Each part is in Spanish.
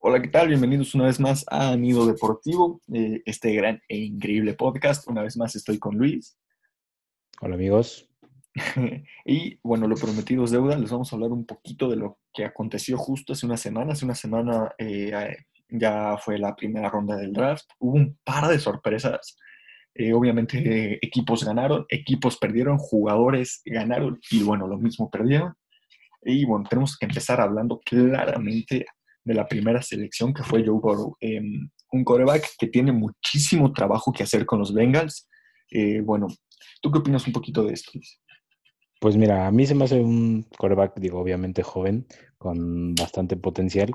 Hola, ¿qué tal? Bienvenidos una vez más a Nido Deportivo, eh, este gran e increíble podcast. Una vez más estoy con Luis. Hola amigos. y bueno, lo prometido es deuda. Les vamos a hablar un poquito de lo que aconteció justo hace una semana. Hace una semana eh, ya fue la primera ronda del draft. Hubo un par de sorpresas. Eh, obviamente equipos ganaron, equipos perdieron, jugadores ganaron y bueno, lo mismo perdieron. Y bueno, tenemos que empezar hablando claramente de la primera selección, que fue Joe Burrow. Em, un coreback que tiene muchísimo trabajo que hacer con los Bengals. Eh, bueno, ¿tú qué opinas un poquito de esto? Pues mira, a mí se me hace un coreback, digo, obviamente joven, con bastante potencial,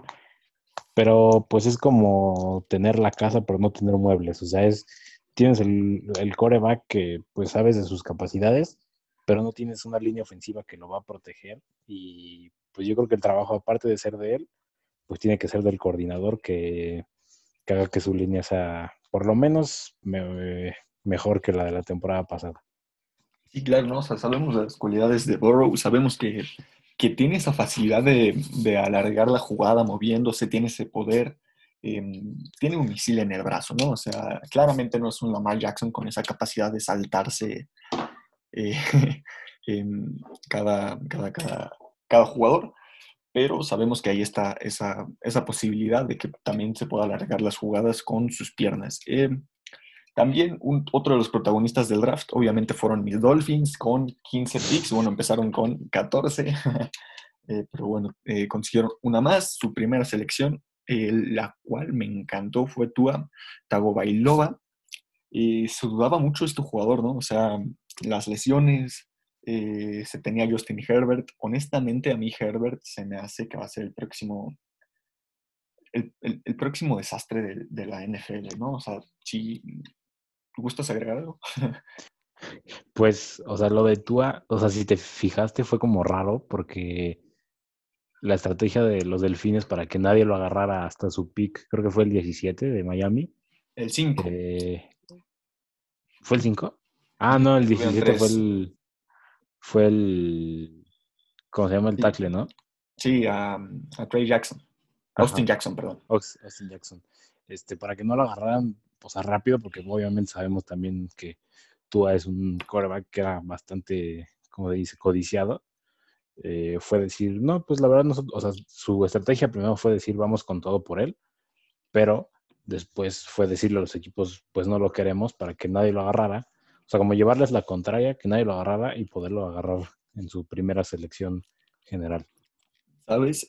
pero pues es como tener la casa pero no tener muebles. O sea, es, tienes el, el coreback que pues sabes de sus capacidades, pero no tienes una línea ofensiva que lo va a proteger. Y pues yo creo que el trabajo, aparte de ser de él, pues tiene que ser del coordinador que, haga que su línea sea por lo menos mejor que la de la temporada pasada. Sí, claro, ¿no? O sea, sabemos las cualidades de Burrow, sabemos que, tiene esa facilidad de, alargar la jugada moviéndose, tiene ese poder, em, tiene un misil en el brazo, ¿no? O sea, claramente no es un Lamar Jackson con esa capacidad de saltarse eh, cada, cada, cada jugador, pero sabemos que ahí está esa, esa, posibilidad de que también se pueda alargar las jugadas con sus piernas. Eh, también otro de los protagonistas del draft, obviamente, fueron mis Dolphins con 15 picks. Bueno, empezaron con 14, eh, pero bueno, eh, consiguieron una más, su primera selección, la cual me encantó, fue Tua Tagovailoa. Y se dudaba mucho este jugador, ¿no? O sea, las lesiones, eh, se tenía Justin Herbert. Honestamente, a mí Herbert se me hace que va a ser el próximo, el, próximo desastre de, la NFL, ¿no? O sea, si gustas agregar algo. Pues, o sea, lo de Tua, o sea, si te fijaste fue como raro porque la estrategia de los delfines para que nadie lo agarrara hasta su pick, creo que fue el 17 de Miami. El 5. Eh, ¿Fue el 5? Ah, no, el 17 fue el, fue el, ¿cómo se llama? El tackle, ¿no? Sí, a, Trey Jackson. Austin Jackson, perdón. Austin Jackson. Este, para que no lo agarraran pues, rápido, porque obviamente sabemos también que Tua es un quarterback que era bastante, como dice, codiciado. Eh, fue decir, no, pues la verdad, nosotros, o sea, su estrategia primero fue decir, vamos con todo por él, pero después fue decirle a los equipos, pues no lo queremos para que nadie lo agarrara o sea, como llevarles la contraria, que nadie lo agarrara y poderlo agarrar en su primera selección general. ¿Sabes?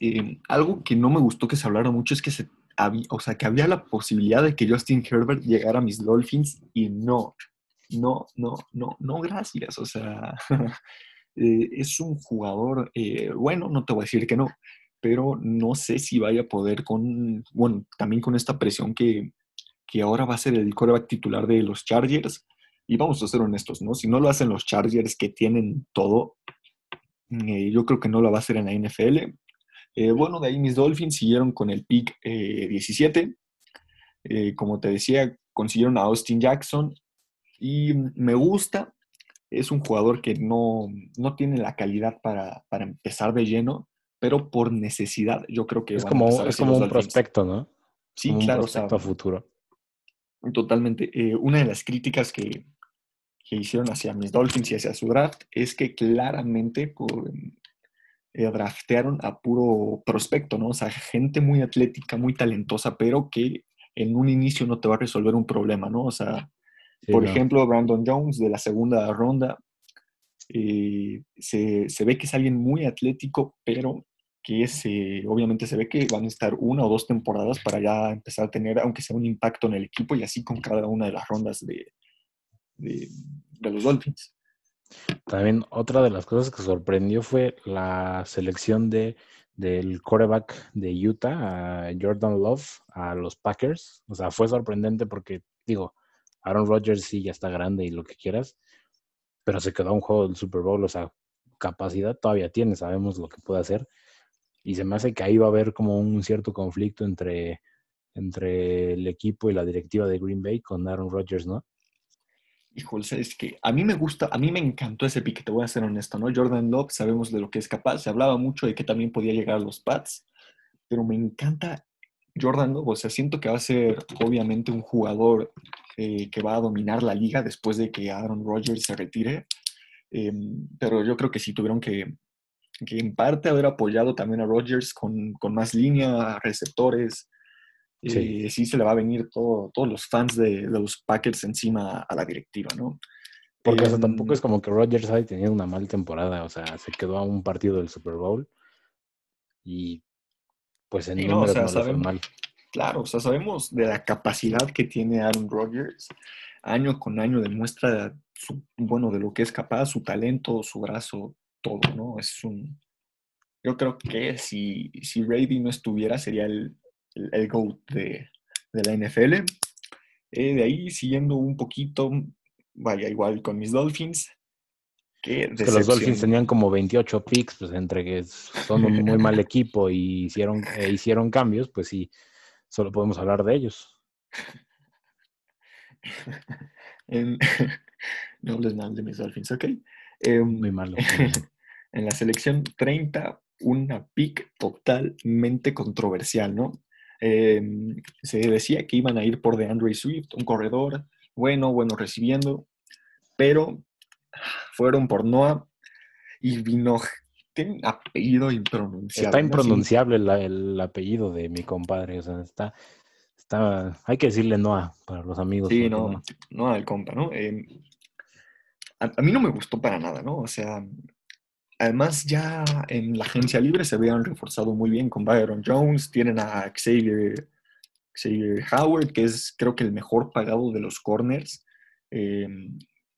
Algo que no me gustó que se hablara mucho es que se había, o sea, que había la posibilidad de que Justin Herbert llegara a mis Dolphins y no, no, no, no, no, gracias. O sea, eh, es un jugador, eh, bueno, no te voy a decir que no, pero no sé si vaya a poder con, bueno, también con esta presión que, que ahora va a ser el coreback titular de los Chargers y vamos a ser honestos, ¿no? Si no lo hacen los Chargers que tienen todo, eh, yo creo que no lo va a hacer en la NFL. Eh, bueno, de ahí mis Dolphins siguieron con el pick 17. Eh, como te decía, consiguieron a Austin Jackson y me gusta. Es un jugador que no, no tiene la calidad para, para, empezar de lleno, pero por necesidad yo creo que... Es como, es como un prospecto, ¿no? Sí, claro. Un futuro. Totalmente. una de las críticas que, que hicieron hacia mis Dolphins y hacia su draft es que claramente por, eh, draftearon a puro prospecto, ¿no? O sea, gente muy atlética, muy talentosa, pero que en un inicio no te va a resolver un problema, ¿no? O sea, por ejemplo, Brandon Jones de la segunda ronda, eh, se, se, ve que es alguien muy atlético, pero que es, obviamente se ve que van a estar una o dos temporadas para ya empezar a tener, aunque sea un impacto en el equipo y así con cada una de las rondas de, de, los Dolphins. También otra de las cosas que sorprendió fue la selección de, del quarterback de Utah, a Jordan Love, a los Packers. O sea, fue sorprendente porque, digo, Aaron Rodgers sí ya está grande y lo que quieras, pero se quedó un juego del Super Bowl, o sea, capacidad todavía tiene, sabemos lo que puede hacer. Y se me hace que ahí va a haber como un cierto conflicto entre, entre el equipo y la directiva de Green Bay con Aaron Rodgers, ¿no? Híjole, es que a mí me gusta, a mí me encantó ese pique, te voy a ser honesto, ¿no? Jordan Love, sabemos de lo que es capaz, se hablaba mucho de que también podía llegar a los Pats, pero me encanta Jordan, o sea, siento que va a ser obviamente un jugador eh, que va a dominar la liga después de que Aaron Rodgers se retire. Em, pero yo creo que sí tuvieron que, que en parte haber apoyado también a Rodgers con, con más línea, receptores. Sí. Eh, sí. se le va a venir todo, todos los fans de, de, los Packers encima a la directiva, ¿no? Porque um, tampoco es como que Rodgers haya tenido una mala temporada, o sea, se quedó a un partido del Super Bowl y pues en no, o sea, no sabemos, mal. Claro, o sea, sabemos de la capacidad que tiene Aaron Rodgers. Año con año demuestra, su, bueno, de lo que es capaz, su talento, su brazo, todo, ¿no? Es un... Yo creo que si, si Brady no estuviera, sería el, el, el GOAT de, de, la NFL. Eh, de ahí, siguiendo un poquito, vaya, igual con mis Dolphins. Que los Dolphins tenían como 28 picks, pues entre que son un muy mal equipo y hicieron, eh, hicieron cambios, pues sí, solo podemos hablar de ellos. en, no hables mal de mis Dolphins, ¿ok? Eh, muy malo. en la selección 30, una pick totalmente controversial, ¿no? Eh, se decía que iban a ir por de Andre Swift, un corredor bueno, bueno recibiendo, pero fueron por Noah y vino tiene un apellido impronunciable. Está impronunciable ¿no? el, el, apellido de mi compadre, o sea, está, está, hay que decirle Noah para los amigos. Sí, no, no, Noah el compa, ¿no? Eh, a, a, mí no me gustó para nada, ¿no? O sea, además ya en la agencia libre se habían reforzado muy bien con Byron Jones, tienen a Xavier, Xavier Howard, que es creo que el mejor pagado de los corners. Eh,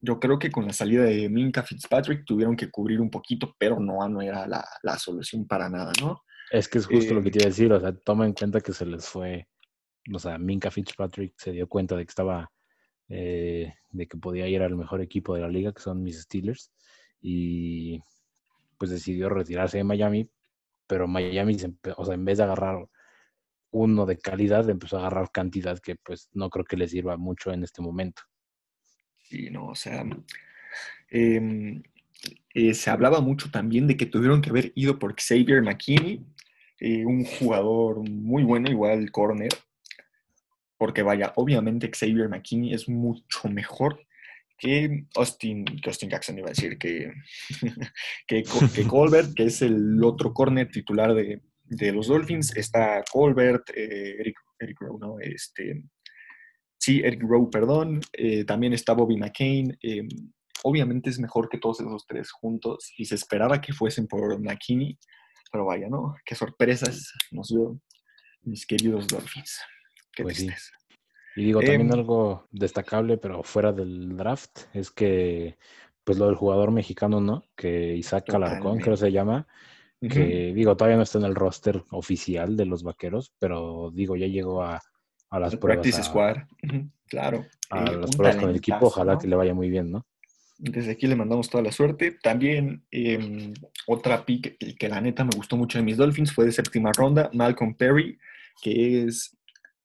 yo creo que con la salida de Minka Fitzpatrick tuvieron que cubrir un poquito, pero no, no era la, la solución para nada, ¿no? Es que es justo eh, lo que te iba a decir, o sea, toma en cuenta que se les fue, o sea, Minka Fitzpatrick se dio cuenta de que estaba, eh, de que podía ir al mejor equipo de la liga, que son mis Steelers, y pues decidió retirarse de Miami, pero Miami, o sea, en vez de agarrar uno de calidad, empezó a agarrar cantidad que pues no creo que le sirva mucho en este momento. Sí, no, o sea, eh, eh, se hablaba mucho también de que tuvieron que haber ido por Xavier McKinney, eh, un jugador muy bueno, igual corner, porque vaya, obviamente Xavier McKinney es mucho mejor que Austin, que Austin Jackson iba a decir, que, que, que Colbert, que es el otro corner titular de, de los Dolphins, está Colbert, eh, Eric, Eric Rowe, ¿no? Este, Sí, Eric Rowe, perdón. Eh, también está Bobby McCain. Eh, obviamente es mejor que todos esos tres juntos y se esperaba que fuesen por McKinney, pero vaya, ¿no? Qué sorpresas nos dio mis queridos Dolphins. Qué pues sí. Y digo, también eh, algo destacable, pero fuera del draft, es que, pues lo del jugador mexicano, ¿no? Que Isaac Alarcón, creo se llama, que digo, todavía no está en el roster oficial de los vaqueros, pero digo, ya llegó a a las el pruebas. Practice a, Squad, claro. A eh, las pruebas con el equipo, ojalá ¿no? que le vaya muy bien, ¿no? Desde aquí le mandamos toda la suerte. También eh, otra pick que la neta me gustó mucho de mis Dolphins fue de séptima ronda, Malcolm Perry, que es,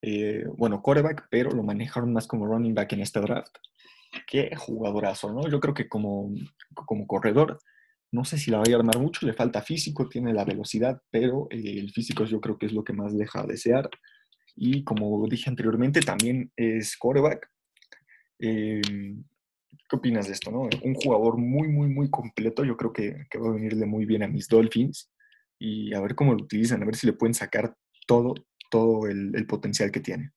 eh, bueno, quarterback, pero lo manejaron más como running back en este draft. Qué jugadorazo, ¿no? Yo creo que como, como corredor, no sé si la vaya a armar mucho, le falta físico, tiene la velocidad, pero eh, el físico yo creo que es lo que más deja a desear. Y como dije anteriormente, también es coreback. Eh, ¿Qué opinas de esto? No? Un jugador muy, muy, muy completo. Yo creo que, que, va a venirle muy bien a mis Dolphins. Y a ver cómo lo utilizan, a ver si le pueden sacar todo, todo el, el potencial que tiene.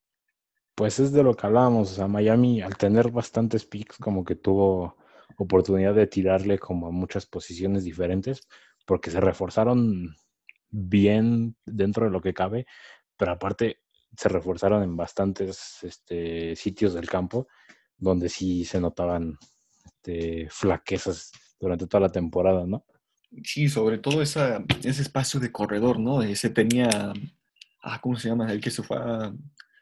Pues es de lo que hablábamos. O sea, Miami, al tener bastantes picks, como que tuvo oportunidad de tirarle como a muchas posiciones diferentes, porque se reforzaron bien dentro de lo que cabe, pero aparte se reforzaron en bastantes este, sitios del campo donde sí se notaban este, flaquezas durante toda la temporada, ¿no? Sí, sobre todo esa, ese espacio de corredor, ¿no? Ese tenía, ah, ¿cómo se llama? El que se fue a,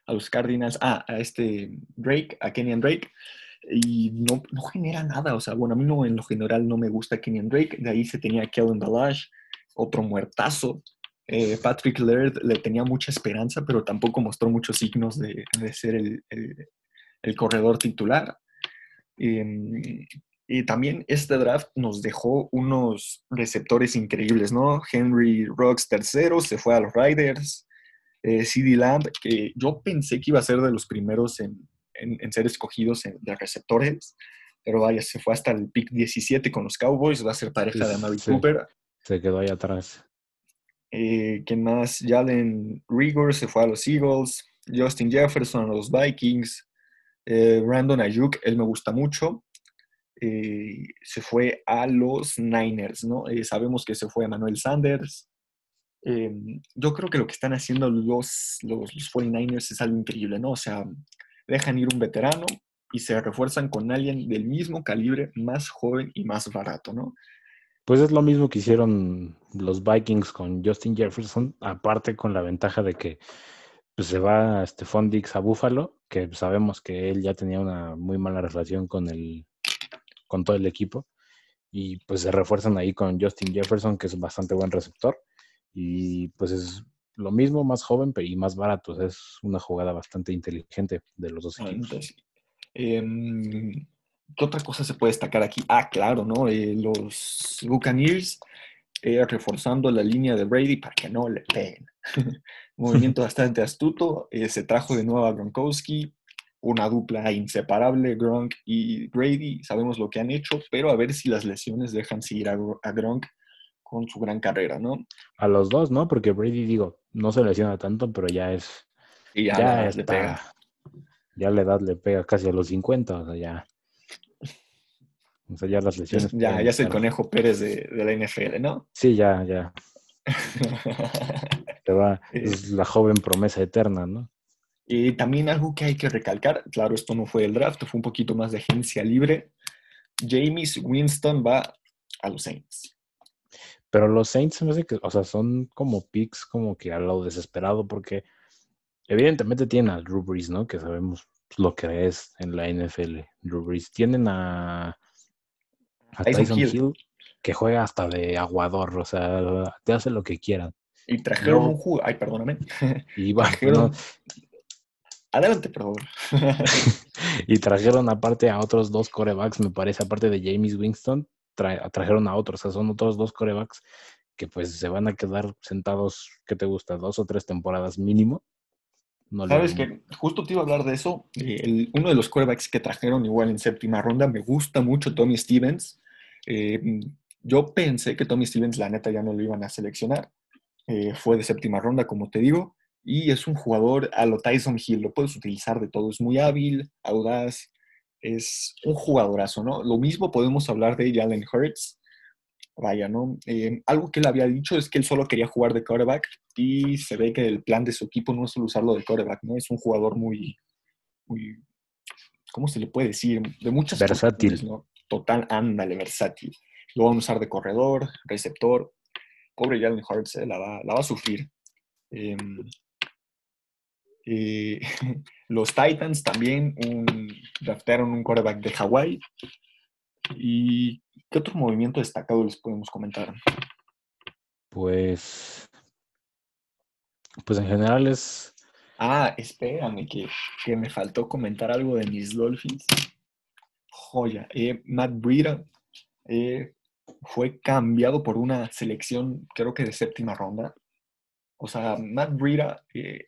los Cardinals, ah, a este Drake, a Kenyan Drake, y no, no, genera nada, o sea, bueno, a mí no, en lo general no me gusta Kenyan Drake, de ahí se tenía Kellen Balash, otro muertazo, eh, Patrick Laird le tenía mucha esperanza, pero tampoco mostró muchos signos de, ser el, el, corredor titular. Eh, y también este draft nos dejó unos receptores increíbles, ¿no? Henry Rocks tercero, se fue a los Riders. Eh, CD Lamb, que yo pensé que iba a ser de los primeros en, ser escogidos de receptores, pero vaya, se fue hasta el pick 17 con los Cowboys, va a ser pareja de Amari Cooper. Se quedó ahí atrás. Eh, ¿Quién más? Jalen Rigor se fue a los Eagles, Justin Jefferson a los Vikings, eh, Brandon Ayuk, él me gusta mucho. Eh, se fue a los Niners, ¿no? sabemos que se fue a Manuel Sanders, Em, yo creo que lo que están haciendo los, los, los 49ers es algo increíble, ¿no? O sea, dejan ir un veterano y se refuerzan con alguien del mismo calibre, más joven y más barato, ¿no? Pues es lo mismo que hicieron los Vikings con Justin Jefferson, aparte con la ventaja de que pues, se va Stephon Dix a Buffalo, que sabemos que él ya tenía una muy mala relación con el con todo el equipo y pues se refuerzan ahí con Justin Jefferson, que es bastante buen receptor y pues es lo mismo, más joven y más barato. es una jugada bastante inteligente de los dos equipos. Em, ¿Qué otra cosa se puede destacar aquí? Ah, claro, ¿no? Eh, los Buccaneers eh, reforzando la línea de Brady para que no le peguen. Movimiento bastante astuto. Eh, se trajo de nuevo a Gronkowski, una dupla inseparable, Gronk y Brady. Sabemos lo que han hecho, pero a ver si las lesiones dejan seguir a, a Gronk con su gran carrera, ¿no? A los dos, ¿no? Porque Brady, digo, no se lesiona tanto, pero ya es. Y ya, ya le pega. Ya la edad le pega casi a los 50, o sea, ya. O sea, ya las lesiones. Ya, ya es el conejo Pérez de, la NFL, ¿no? Sí, ya, ya. va, es la joven promesa eterna, ¿no? Y también algo que hay que recalcar, claro, esto no fue el draft, fue un poquito más de agencia libre. James Winston va a los Saints. Pero los Saints me hace que, o sea, son como picks como que a lo desesperado porque evidentemente tienen a Drew Brees, ¿no? Que sabemos lo que es en la NFL. Drew Brees. Tienen a, Tyson, Hill. que juega hasta de aguador, o sea, te hace lo que quieran. Y trajeron un jugador, ay, perdóname. Y trajeron... Adelante, por favor. y trajeron aparte a otros dos corebacks, me parece, aparte de James Winston, trajeron a otros, o sea, son otros dos corebacks que pues se van a quedar sentados, ¿qué te gusta? Dos o tres temporadas mínimo. Sabes que justo te iba a hablar de eso. Eh, uno de los corebacks que trajeron igual en séptima ronda, me gusta mucho Tommy Stevens. Eh, yo pensé que Tommy Stevens, la neta, ya no lo iban a seleccionar. Eh, fue de séptima ronda, como te digo, y es un jugador a lo Tyson Hill. Lo puedes utilizar de todo. Es muy hábil, audaz, es un jugadorazo, ¿no? Lo mismo podemos hablar de Jalen Hurts. Vaya, ¿no? Eh, algo que él había dicho es que él solo quería jugar de quarterback y se ve que el plan de su equipo no es solo usarlo de quarterback, ¿no? Es un jugador muy, muy ¿cómo se le puede decir? De muchas Versátil. ¿no? Total, ándale, versátil. Lo van a usar de corredor, receptor. Pobre Jalen Hurts, eh, la, va, la, va, a sufrir. Em, eh, los Titans también un, draftaron un quarterback de Hawái. ¿Y qué otro movimiento destacado les podemos comentar? Pues, pues en general es... Ah, espérame, que, me faltó comentar algo de mis Dolphins. Joya. Eh, Matt Breida eh, fue cambiado por una selección, creo que de séptima ronda. O sea, Matt Breida eh,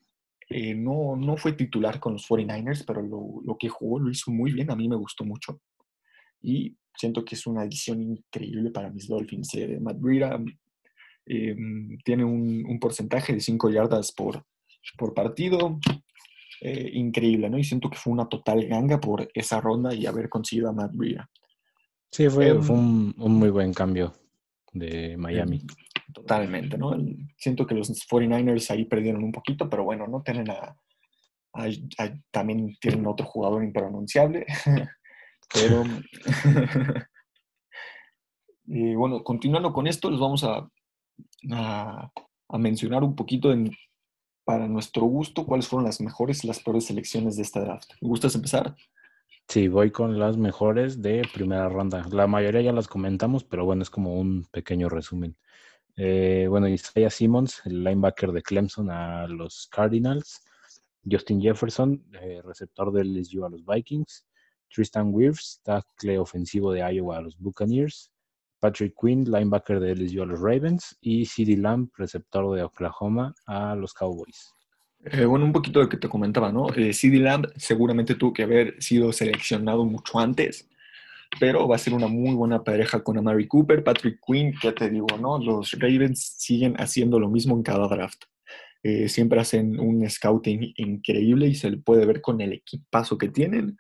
eh, no, no fue titular con los 49ers, pero lo, que jugó lo hizo muy bien, a mí me gustó mucho. Y siento que es una adición increíble para mis Dolphins. Eh, Matt Breida em, tiene un, porcentaje de 5 yardas por, por partido. Eh, increíble, ¿no? Y siento que fue una total ganga por esa ronda y haber conseguido a Matt Breida. Sí, fue, em, fue un, un, muy buen cambio de Miami. Totalmente, ¿no? Siento que los 49ers ahí perdieron un poquito, pero bueno, no tienen a, también tienen otro jugador impronunciable, pero y bueno, continuando con esto, les vamos a, a, mencionar un poquito en, para nuestro gusto cuáles fueron las mejores y las peores selecciones de esta draft. ¿Me gustas empezar? Sí, voy con las mejores de primera ronda. La mayoría ya las comentamos, pero bueno, es como un pequeño resumen. Eh, bueno, Isaiah Simmons, el linebacker de Clemson a los Cardinals. Justin Jefferson, eh, receptor del LSU a los Vikings. Tristan Wirfs, tackle ofensivo de Iowa a los Buccaneers. Patrick Quinn, linebacker de LSU a los Ravens. Y CeeDee Lamb, receptor de Oklahoma a los Cowboys. Eh, bueno, un poquito de lo que te comentaba, ¿no? Eh, CD Lamb seguramente tuvo que haber sido seleccionado mucho antes, pero va a ser una muy buena pareja con Amari Cooper, Patrick Quinn, ¿qué te digo, no? Los Ravens siguen haciendo lo mismo en cada draft. Eh, siempre hacen un scouting increíble y se le puede ver con el equipazo que tienen.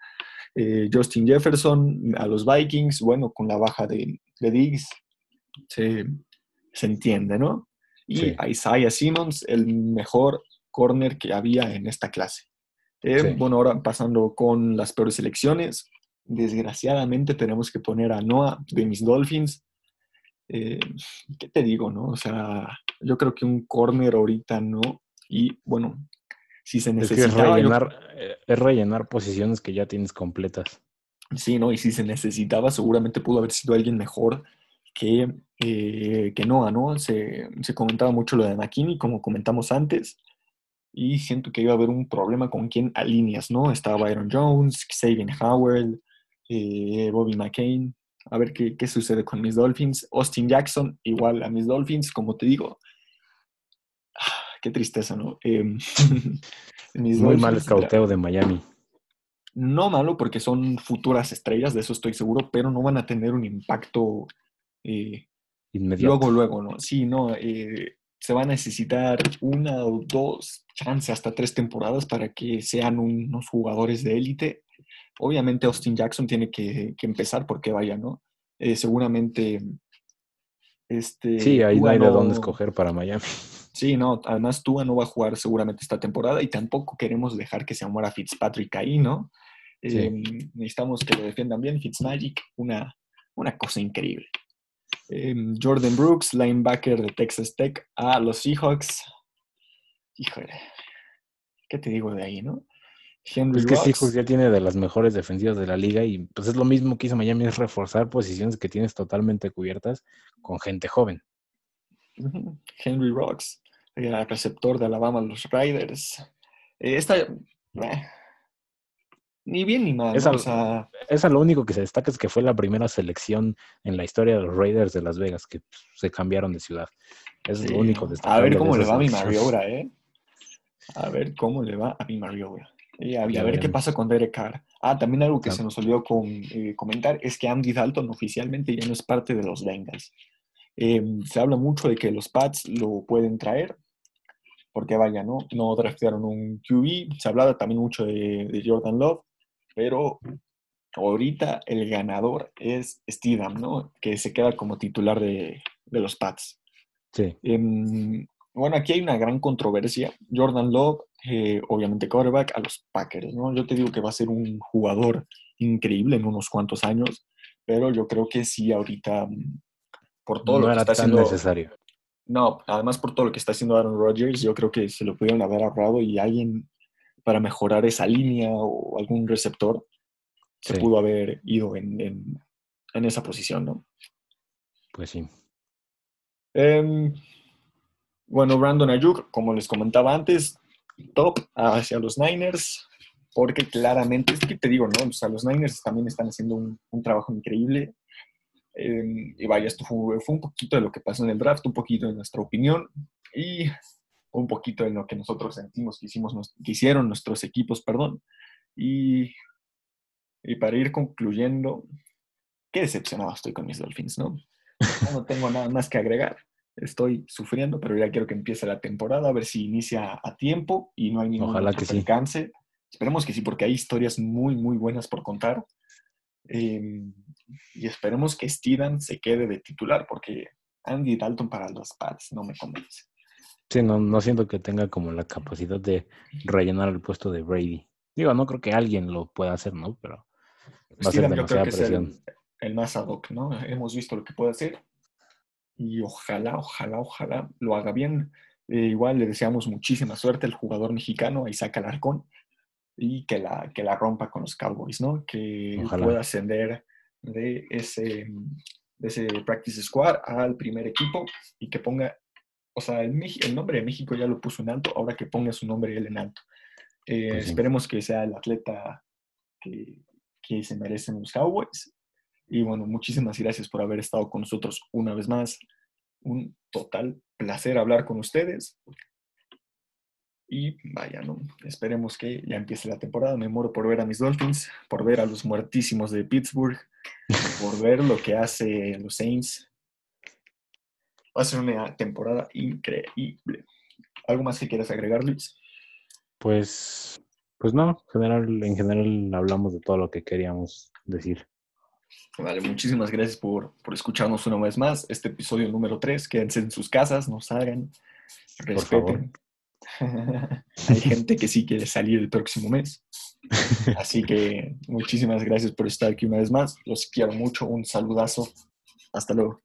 Eh, Justin Jefferson a los Vikings, bueno, con la baja de, de Diggs, se, se, entiende, ¿no? Y Isaiah Simmons, el mejor corner que había en esta clase. Eh, bueno, ahora pasando con las peores selecciones, desgraciadamente tenemos que poner a Noah de mis Dolphins. Eh, ¿Qué te digo, no? O sea, yo creo que un corner ahorita no. Y bueno, si se necesitaba... Eh, es rellenar, posiciones que ya tienes completas. Sí, ¿no? Y si se necesitaba, seguramente pudo haber sido alguien mejor que, eh, que Noah, ¿no? Se, se, comentaba mucho lo de McKinney, como comentamos antes, y siento que iba a haber un problema con quién alineas, ¿no? Estaba Byron Jones, Xavier Howard, eh, Bobby McCain, a ver qué, qué, sucede con mis Dolphins. Austin Jackson, igual a mis Dolphins, como te digo. Ah, qué tristeza, ¿no? Eh, Muy mal escauteo de Miami. No malo porque son futuras estrellas, de eso estoy seguro, pero no van a tener un impacto eh, inmediato. Luego, luego, ¿no? Sí, no. Eh, se va a necesitar una o dos, chances hasta tres temporadas para que sean unos jugadores de élite Obviamente Austin Jackson tiene que, empezar porque vaya, ¿no? Eh, seguramente... Este, sí, ahí no hay de dónde escoger para Miami. Sí, no, además Tua no va a jugar seguramente esta temporada y tampoco queremos dejar que se muera Fitzpatrick ahí, ¿no? Em, necesitamos que lo defiendan bien. Fitzmagic, una, una cosa increíble. Em, Jordan Brooks, linebacker de Texas Tech, a los Seahawks. Híjole, ¿qué te digo de ahí, no? Es que Seahawks ya tiene de las mejores defensivas de la liga y pues es lo mismo que hizo Miami, es reforzar posiciones que tienes totalmente cubiertas con gente joven. Henry Rocks, el receptor de Alabama, los Riders. Eh, esta, eh, ni bien ni mal. Esa, lo único que se destaca es que fue la primera selección en la historia de los Raiders de Las Vegas que se cambiaron de ciudad. es lo único destacable. A ver cómo le va a mi Mariobra, ¿eh? A ver cómo le va a mi Mariobra. Y a, ver qué pasa con Derek Carr. Ah, también algo que se nos olvidó con, eh, comentar es que Andy Dalton oficialmente ya no es parte de los Bengals. Em, se habla mucho de que los Pats lo pueden traer, porque vaya, ¿no? No draftearon un QB. Se hablaba también mucho de, Jordan Love, pero ahorita el ganador es Steedham, ¿no? Que se queda como titular de, los Pats. Sí. Em, bueno, aquí hay una gran controversia. Jordan Love eh, obviamente quarterback, a los Packers, ¿no? Yo te digo que va a ser un jugador increíble en unos cuantos años, pero yo creo que sí ahorita, mm, por todo lo que está haciendo... necesario. No, además por todo lo que está haciendo Aaron Rodgers, yo creo que se lo pudieron haber ahorrado y alguien para mejorar esa línea o algún receptor se pudo haber ido en, en, esa posición, ¿no? Pues sí. Em, bueno, Brandon Ayuk, como les comentaba antes, top hacia los Niners, porque claramente, es que te digo, ¿no? O sea, los Niners también están haciendo un, trabajo increíble. Em, y vaya, esto fue, un poquito de lo que pasó en el draft, un poquito de nuestra opinión y un poquito de lo que nosotros sentimos que, hicimos, que hicieron nuestros equipos, perdón. Y, y para ir concluyendo, qué decepcionado estoy con mis Dolphins, ¿no? No tengo nada más que agregar estoy sufriendo, pero ya quiero que empiece la temporada, a ver si inicia a tiempo y no hay ningún Ojalá que alcance. Esperemos que sí, porque hay historias muy, muy buenas por contar. Em, y esperemos que Steven se quede de titular, porque Andy Dalton para los Pats no me convence. Sí, no, no siento que tenga como la capacidad de rellenar el puesto de Brady. Digo, no creo que alguien lo pueda hacer, ¿no? Pero va a ser demasiada presión. Es el, el, más ad hoc, ¿no? Hemos visto lo que puede hacer y ojalá, ojalá, ojalá lo haga bien. Eh, igual le deseamos muchísima suerte al jugador mexicano, a Isaac Alarcón, y que la, que la rompa con los Cowboys, ¿no? Que pueda ascender de ese, de ese practice squad al primer equipo y que ponga, o sea, el, el, nombre de México ya lo puso en alto, ahora que ponga su nombre él en alto. Eh, pues esperemos que sea el atleta que, que se merecen los Cowboys y bueno, muchísimas gracias por haber estado con nosotros una vez más. Un total placer hablar con ustedes. Y vaya, no, esperemos que ya empiece la temporada. Me muero por ver a mis Dolphins, por ver a los muertísimos de Pittsburgh, por ver lo que hace los Saints. Va a ser una temporada increíble. ¿Algo más que quieras agregar, Luis? Pues, pues no, general, en general hablamos de todo lo que queríamos decir. Vale, muchísimas gracias por, por escucharnos una vez más. Este episodio número 3. Quédense en sus casas, no salgan, respeten. Hay gente que sí quiere salir el próximo mes. Así que muchísimas gracias por estar aquí una vez más. Los quiero mucho. Un saludazo. Hasta luego.